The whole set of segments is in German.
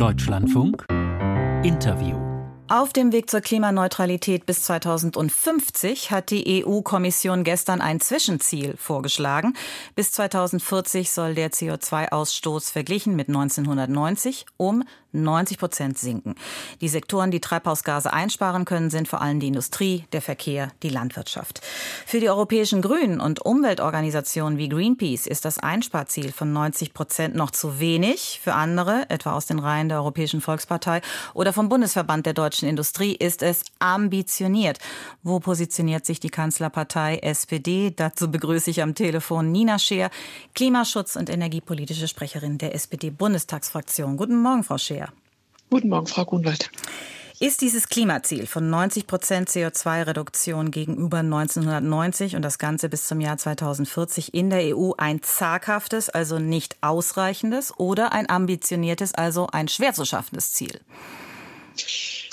Deutschlandfunk Interview auf dem Weg zur Klimaneutralität bis 2050 hat die EU-Kommission gestern ein Zwischenziel vorgeschlagen. Bis 2040 soll der CO2-Ausstoß verglichen mit 1990 um 90 Prozent sinken. Die Sektoren, die Treibhausgase einsparen können, sind vor allem die Industrie, der Verkehr, die Landwirtschaft. Für die europäischen Grünen und Umweltorganisationen wie Greenpeace ist das Einsparziel von 90 Prozent noch zu wenig. Für andere, etwa aus den Reihen der Europäischen Volkspartei oder vom Bundesverband der deutschen Industrie, ist es ambitioniert. Wo positioniert sich die Kanzlerpartei SPD? Dazu begrüße ich am Telefon Nina Scheer, Klimaschutz- und energiepolitische Sprecherin der SPD-Bundestagsfraktion. Guten Morgen, Frau Scheer. Guten Morgen, Frau Grunwald. Ist dieses Klimaziel von 90 Prozent CO2-Reduktion gegenüber 1990 und das Ganze bis zum Jahr 2040 in der EU ein zaghaftes, also nicht ausreichendes oder ein ambitioniertes, also ein schwer zu schaffendes Ziel?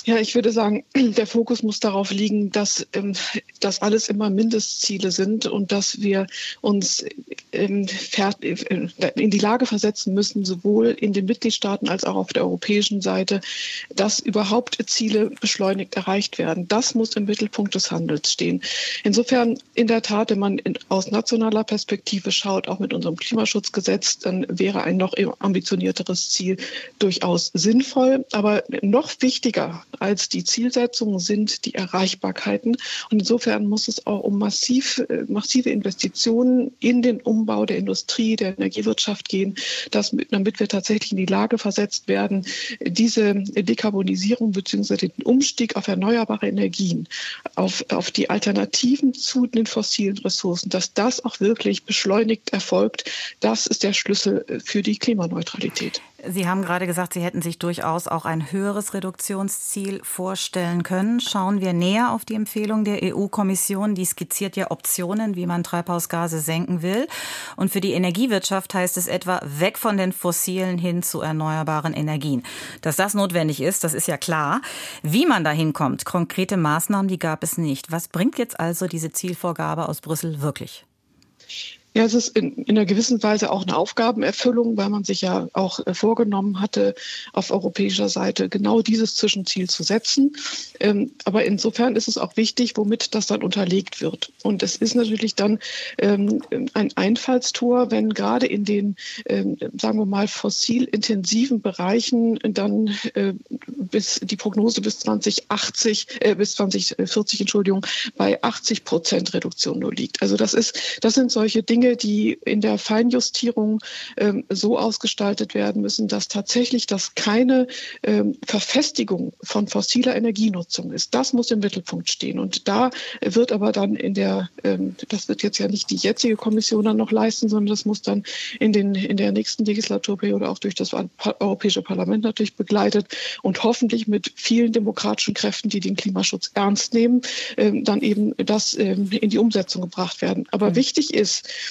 Ja, ich würde sagen, der Fokus muss darauf liegen, dass ähm, das alles immer Mindestziele sind und dass wir uns ähm, äh, in die Lage versetzen müssen, sowohl in den Mitgliedstaaten als auch auf der europäischen Seite, dass überhaupt Ziele beschleunigt erreicht werden. Das muss im Mittelpunkt des Handels stehen. Insofern in der Tat, wenn man aus nationaler Perspektive schaut, auch mit unserem Klimaschutzgesetz, dann wäre ein noch ambitionierteres Ziel durchaus sinnvoll. Aber noch wichtiger als die Zielsetzungen sind die Erreichbarkeiten. Und insofern muss es auch um massiv, äh, massive Investitionen in den Umbau der Industrie, der Energiewirtschaft gehen, dass, damit wir tatsächlich in die Lage versetzt werden, diese Dekarbonisierung bzw. den Umstieg auf erneuerbare Energien, auf, auf die Alternativen zu den fossilen Ressourcen, dass das auch wirklich beschleunigt erfolgt. Das ist der Schlüssel für die Klimaneutralität. Sie haben gerade gesagt, Sie hätten sich durchaus auch ein höheres Reduktionsziel vorstellen können. Schauen wir näher auf die Empfehlung der EU-Kommission. Die skizziert ja Optionen, wie man Treibhausgase senken will. Und für die Energiewirtschaft heißt es etwa weg von den fossilen hin zu erneuerbaren Energien. Dass das notwendig ist, das ist ja klar. Wie man dahin kommt, konkrete Maßnahmen, die gab es nicht. Was bringt jetzt also diese Zielvorgabe aus Brüssel wirklich? Ja, es ist in, in, einer gewissen Weise auch eine Aufgabenerfüllung, weil man sich ja auch äh, vorgenommen hatte, auf europäischer Seite genau dieses Zwischenziel zu setzen. Ähm, aber insofern ist es auch wichtig, womit das dann unterlegt wird. Und es ist natürlich dann ähm, ein Einfallstor, wenn gerade in den, ähm, sagen wir mal, fossilintensiven Bereichen dann äh, bis die Prognose bis 2080, äh, bis 2040, Entschuldigung, bei 80 Prozent Reduktion nur liegt. Also das ist, das sind solche Dinge, Dinge, die in der Feinjustierung ähm, so ausgestaltet werden müssen, dass tatsächlich das keine ähm, Verfestigung von fossiler Energienutzung ist. Das muss im Mittelpunkt stehen. Und da wird aber dann in der, ähm, das wird jetzt ja nicht die jetzige Kommission dann noch leisten, sondern das muss dann in, den, in der nächsten Legislaturperiode auch durch das Europäische Parlament natürlich begleitet und hoffentlich mit vielen demokratischen Kräften, die den Klimaschutz ernst nehmen, ähm, dann eben das ähm, in die Umsetzung gebracht werden. Aber mhm. wichtig ist,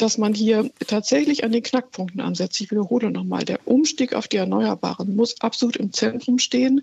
dass man hier tatsächlich an den Knackpunkten ansetzt. Ich wiederhole nochmal, der Umstieg auf die Erneuerbaren muss absolut im Zentrum stehen,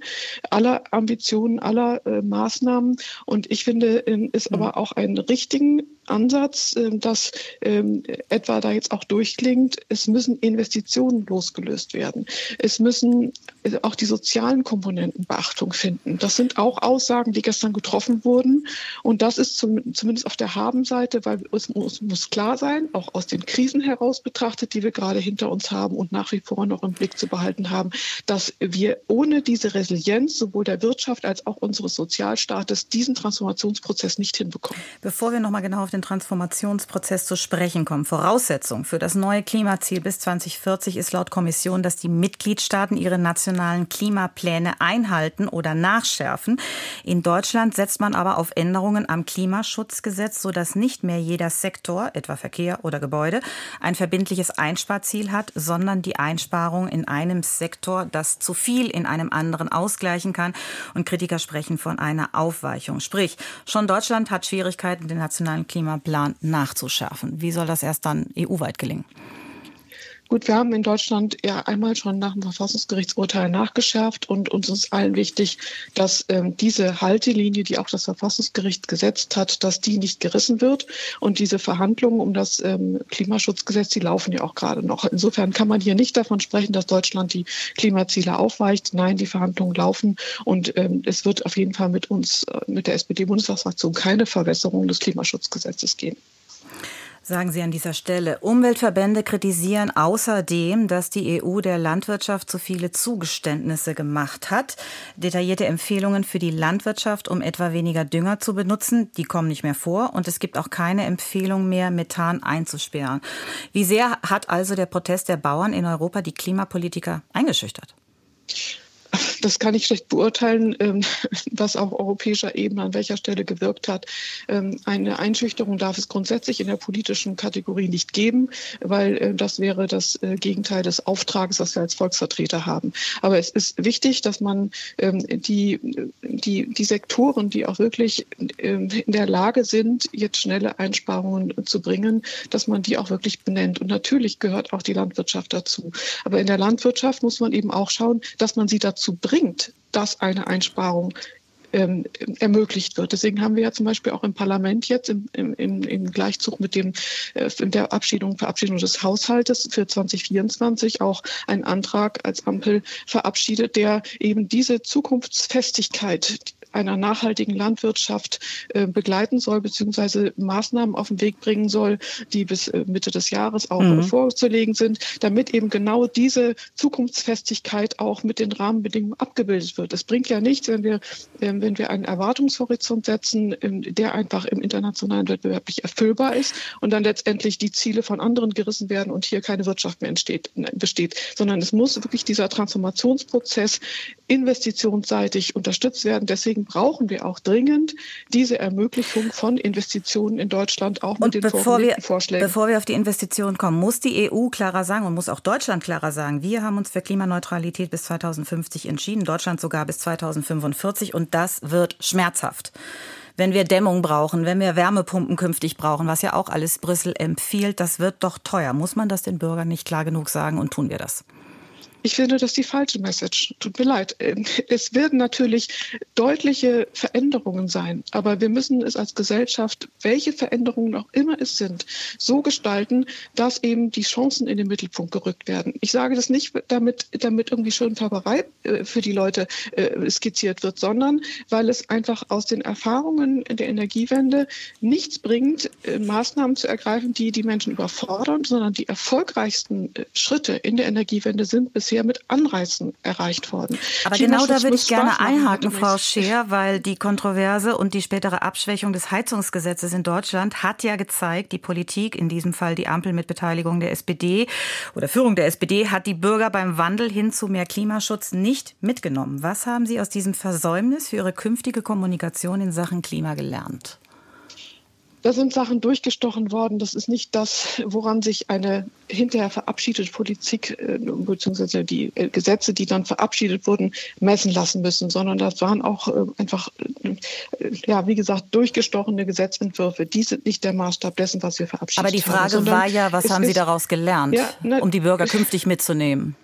aller Ambitionen, aller äh, Maßnahmen. Und ich finde, äh, ist mhm. aber auch einen richtigen Ansatz, äh, dass ähm, etwa da jetzt auch durchklingt, es müssen Investitionen losgelöst werden. Es müssen äh, auch die sozialen Komponenten Beachtung finden. Das sind auch Aussagen, die gestern getroffen wurden. Und das ist zum, zumindest auf der Habenseite, weil es muss, muss klar sein, auch aus den Krisen heraus betrachtet, die wir gerade hinter uns haben und nach wie vor noch im Blick zu behalten haben, dass wir ohne diese Resilienz sowohl der Wirtschaft als auch unseres Sozialstaates diesen Transformationsprozess nicht hinbekommen. Bevor wir noch mal genau auf den Transformationsprozess zu sprechen kommen. Voraussetzung für das neue Klimaziel bis 2040 ist laut Kommission, dass die Mitgliedstaaten ihre nationalen Klimapläne einhalten oder nachschärfen. In Deutschland setzt man aber auf Änderungen am Klimaschutzgesetz, sodass nicht mehr jeder Sektor, etwa Verkehr oder Gebäude, ein verbindliches Einsparziel hat, sondern die Einsparung in einem Sektor das zu viel in einem anderen ausgleichen kann. Und Kritiker sprechen von einer Aufweichung. Sprich, schon Deutschland hat Schwierigkeiten, den nationalen Klima Klimaplan nachzuschärfen. Wie soll das erst dann EU-weit gelingen? Gut, wir haben in Deutschland ja einmal schon nach dem Verfassungsgerichtsurteil nachgeschärft und uns ist allen wichtig, dass ähm, diese Haltelinie, die auch das Verfassungsgericht gesetzt hat, dass die nicht gerissen wird. Und diese Verhandlungen um das ähm, Klimaschutzgesetz, die laufen ja auch gerade noch. Insofern kann man hier nicht davon sprechen, dass Deutschland die Klimaziele aufweicht. Nein, die Verhandlungen laufen und ähm, es wird auf jeden Fall mit uns, äh, mit der SPD-Bundestagsfraktion keine Verwässerung des Klimaschutzgesetzes geben sagen Sie an dieser Stelle. Umweltverbände kritisieren außerdem, dass die EU der Landwirtschaft zu viele Zugeständnisse gemacht hat. Detaillierte Empfehlungen für die Landwirtschaft, um etwa weniger Dünger zu benutzen, die kommen nicht mehr vor. Und es gibt auch keine Empfehlung mehr, Methan einzusperren. Wie sehr hat also der Protest der Bauern in Europa die Klimapolitiker eingeschüchtert? Das kann ich schlecht beurteilen, ähm, was auf europäischer Ebene an welcher Stelle gewirkt hat. Ähm, eine Einschüchterung darf es grundsätzlich in der politischen Kategorie nicht geben, weil äh, das wäre das äh, Gegenteil des Auftrages, was wir als Volksvertreter haben. Aber es ist wichtig, dass man ähm, die, die, die Sektoren, die auch wirklich in der Lage sind, jetzt schnelle Einsparungen zu bringen, dass man die auch wirklich benennt. Und natürlich gehört auch die Landwirtschaft dazu. Aber in der Landwirtschaft muss man eben auch schauen, dass man sie dazu bringt, dass eine Einsparung ähm, ermöglicht wird. Deswegen haben wir ja zum Beispiel auch im Parlament jetzt im, im, im Gleichzug mit dem äh, der Abschiedung, Verabschiedung des Haushaltes für 2024 auch einen Antrag als Ampel verabschiedet, der eben diese Zukunftsfestigkeit, einer nachhaltigen Landwirtschaft äh, begleiten soll, beziehungsweise Maßnahmen auf den Weg bringen soll, die bis äh, Mitte des Jahres auch mhm. vorzulegen sind, damit eben genau diese Zukunftsfestigkeit auch mit den Rahmenbedingungen abgebildet wird. Es bringt ja nichts, wenn wir, äh, wenn wir einen Erwartungshorizont setzen, ähm, der einfach im internationalen Wettbewerb nicht erfüllbar ist und dann letztendlich die Ziele von anderen gerissen werden und hier keine Wirtschaft mehr entsteht, besteht, sondern es muss wirklich dieser Transformationsprozess investitionsseitig unterstützt werden. Deswegen brauchen wir auch dringend diese Ermöglichung von Investitionen in Deutschland, auch mit und den bevor wir, Vorschlägen. Bevor wir auf die Investitionen kommen, muss die EU klarer sagen und muss auch Deutschland klarer sagen, wir haben uns für Klimaneutralität bis 2050 entschieden, Deutschland sogar bis 2045 und das wird schmerzhaft wenn wir Dämmung brauchen, wenn wir Wärmepumpen künftig brauchen, was ja auch alles Brüssel empfiehlt, das wird doch teuer. Muss man das den Bürgern nicht klar genug sagen und tun wir das? Ich finde das die falsche Message. Tut mir leid. Ähm, es werden natürlich deutliche Veränderungen sein, aber wir müssen es als Gesellschaft, welche Veränderungen auch immer es sind, so gestalten, dass eben die Chancen in den Mittelpunkt gerückt werden. Ich sage das nicht, damit, damit irgendwie Schönfärberei äh, für die Leute äh, skizziert wird, sondern weil es einfach aus den Erfahrungen der Energiewende nichts bringt, äh, Maßnahmen zu ergreifen, die die Menschen überfordern, sondern die erfolgreichsten Schritte in der Energiewende sind bisher bisher mit Anreizen erreicht worden. Aber genau da würde ich gerne einhaken, Frau Scheer, weil die Kontroverse und die spätere Abschwächung des Heizungsgesetzes in Deutschland hat ja gezeigt, die Politik, in diesem Fall die Ampel mit Beteiligung der SPD oder Führung der SPD, hat die Bürger beim Wandel hin zu mehr Klimaschutz nicht mitgenommen. Was haben Sie aus diesem Versäumnis für Ihre künftige Kommunikation in Sachen Klima gelernt? Da sind Sachen durchgestochen worden. Das ist nicht das, woran sich eine hinterher verabschiedete Politik äh, bzw. die äh, Gesetze, die dann verabschiedet wurden, messen lassen müssen, sondern das waren auch äh, einfach, ja, wie gesagt, durchgestochene Gesetzentwürfe. Die sind nicht der Maßstab dessen, was wir verabschiedet haben. Aber die Frage haben, war ja, was haben Sie daraus gelernt, ja, ne, um die Bürger künftig mitzunehmen?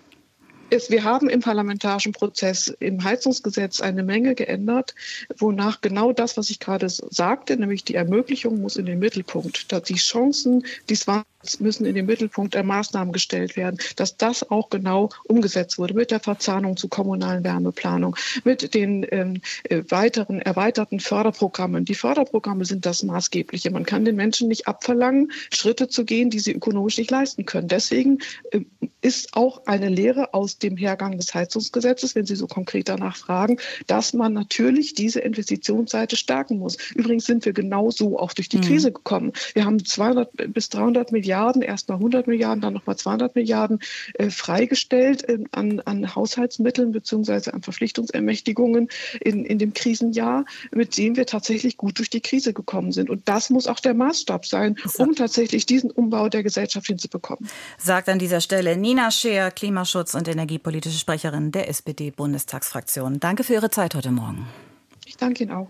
Ist, wir haben im parlamentarischen Prozess im Heizungsgesetz eine Menge geändert, wonach genau das, was ich gerade sagte, nämlich die Ermöglichung muss in den Mittelpunkt, dass die Chancen, die es waren, müssen in den Mittelpunkt der Maßnahmen gestellt werden, dass das auch genau umgesetzt wurde mit der Verzahnung zu kommunalen Wärmeplanung, mit den ähm, äh, weiteren erweiterten Förderprogrammen. Die Förderprogramme sind das Maßgebliche. Man kann den Menschen nicht abverlangen, Schritte zu gehen, die sie ökonomisch nicht leisten können. Deswegen äh, ist auch eine Lehre aus dem Hergang des Heizungsgesetzes, wenn Sie so konkret danach fragen, dass man natürlich diese Investitionsseite stärken muss. Übrigens sind wir genauso auch durch die mhm. Krise gekommen. Wir haben 200 bis 300 Milliarden Milliarden, erst mal 100 Milliarden, dann nochmal 200 Milliarden äh, freigestellt äh, an, an Haushaltsmitteln beziehungsweise an Verpflichtungsermächtigungen in, in dem Krisenjahr, mit denen wir tatsächlich gut durch die Krise gekommen sind. Und das muss auch der Maßstab sein, um tatsächlich diesen Umbau der Gesellschaft hinzubekommen. Sagt an dieser Stelle Nina Scheer, Klimaschutz- und energiepolitische Sprecherin der SPD-Bundestagsfraktion. Danke für Ihre Zeit heute Morgen. Ich danke Ihnen auch.